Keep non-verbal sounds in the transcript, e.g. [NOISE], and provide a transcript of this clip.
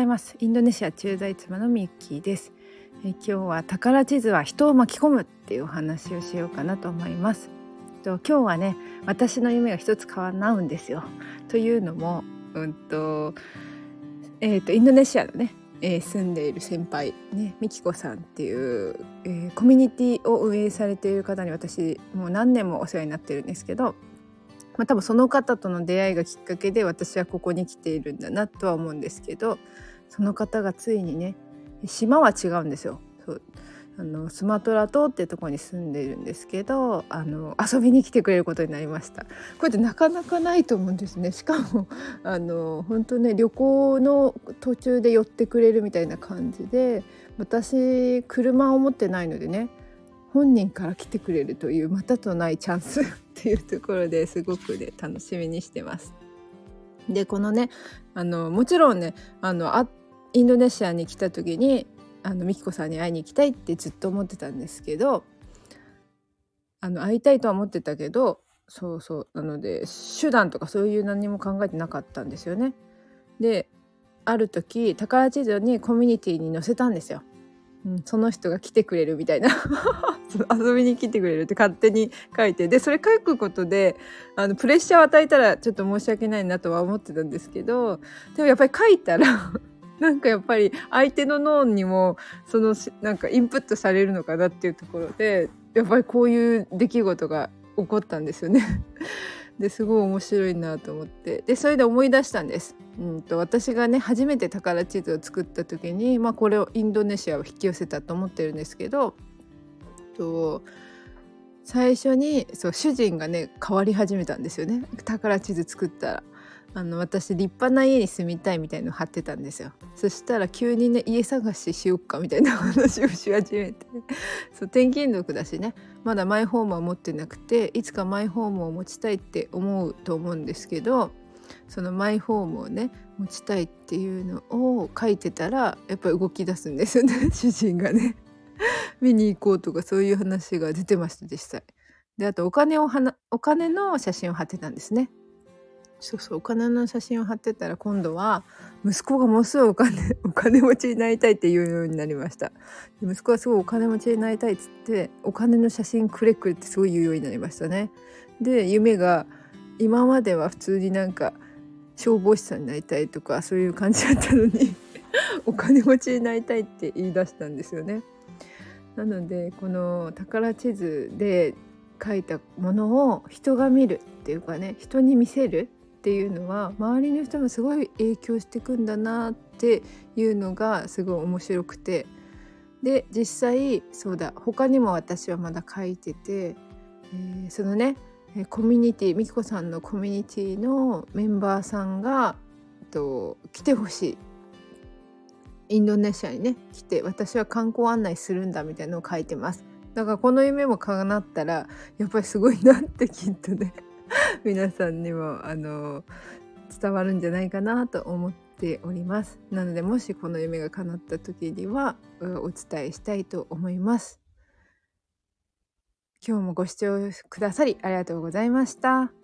ざいます。インドネシア駐在妻のミッキーです。え今日は宝地図は人を巻き込むっていうお話をしようかなと思います。と今日はね私の夢が一つ叶うんですよ。というのもうんとえーと、インドネシアのね、えー、住んでいる先輩ねミキコさんっていう、えー、コミュニティを運営されている方に私もう何年もお世話になってるんですけどまあ、多分その方との出会いがきっかけで私はここに来ているんだなとは思うんですけどその方がついにね島は違うんですよ。そう。あのスマトラ島っていうとこに住んでいるんですけどあの遊びに来てくれることになりました。こうやってなかなかないと思うんですね。しかも [LAUGHS] あの本当ね旅行の途中で寄ってくれるみたいな感じで私車を持ってないのでね本人から来てくれるというまたとないチャンス。っていうところですごくね楽しみにしてます。でこのねあのもちろんねあのあインドネシアに来た時にあの美紀子さんに会いに行きたいってずっと思ってたんですけどあの会いたいとは思ってたけどそうそうなので手段とかそういう何も考えてなかったんですよね。である時宝地図にコミュニティに載せたんですよ。うん、その人が来てくれるみたいな [LAUGHS] 遊びに来てくれるって勝手に書いて。でそれ書くことであのプレッシャーを与えたらちょっと申し訳ないなとは思ってたんですけどでもやっぱり書いたら [LAUGHS] なんかやっぱり相手の脳にもそのなんかインプットされるのかなっていうところでやっぱりこういう出来事が起こったんですよね。[LAUGHS] ですごい面白いなと思って。でそれで思い出したんです。うんと私がね初めて宝地図を作った時に、まあ、これをインドネシアを引き寄せたと思ってるんですけどと最初にそう主人がね変わり始めたんですよね。宝地図作ったら。あの私立派な家に住みたいみたいの貼ってたんですよ。そしたら急にね家探ししよっかみたいな話をし始めて。[LAUGHS] そう転勤族だしね。まだマイホームは持ってなくていつかマイホームを持ちたいって思うと思うんですけどそのマイホームをね持ちたいっていうのを書いてたらやっぱり動き出すんですよね [LAUGHS] 主人がね。見に行こうとかそういう話が出てました実際。であとお金をはお金の写真を貼ってたんですね。そうそうお金の写真を貼ってたら今度は息子がものすごいお金 [LAUGHS] お金持ちになりたいっていうようになりました。息子はすごいお金持ちになりたいっつってお金の写真くれくれってすごい言うようになりましたね。で夢が今までは普通になんか消防士さんになりたいとかそういう感じだったのに [LAUGHS] お金持ちになりたいって言い出したんですよね。なのでこの宝地図で書いたものを人が見るっていうかね人に見せるっていうのは周りの人もすごい影響してくんだなっていうのがすごい面白くて。で実際そうだ他にも私はまだ書いてて、えー、そのねコミュニティみきこさんのコミュニティのメンバーさんがと来てほしい。インドネシアにね来て私は観光案内するんだみたいのを書いてます。だからこの夢も叶ったらやっぱりすごいなってきっとね [LAUGHS] 皆さんにもあの伝わるんじゃないかなと思っております。なのでもしこの夢が叶った時にはお伝えしたいと思います。今日もご視聴くださりありがとうございました。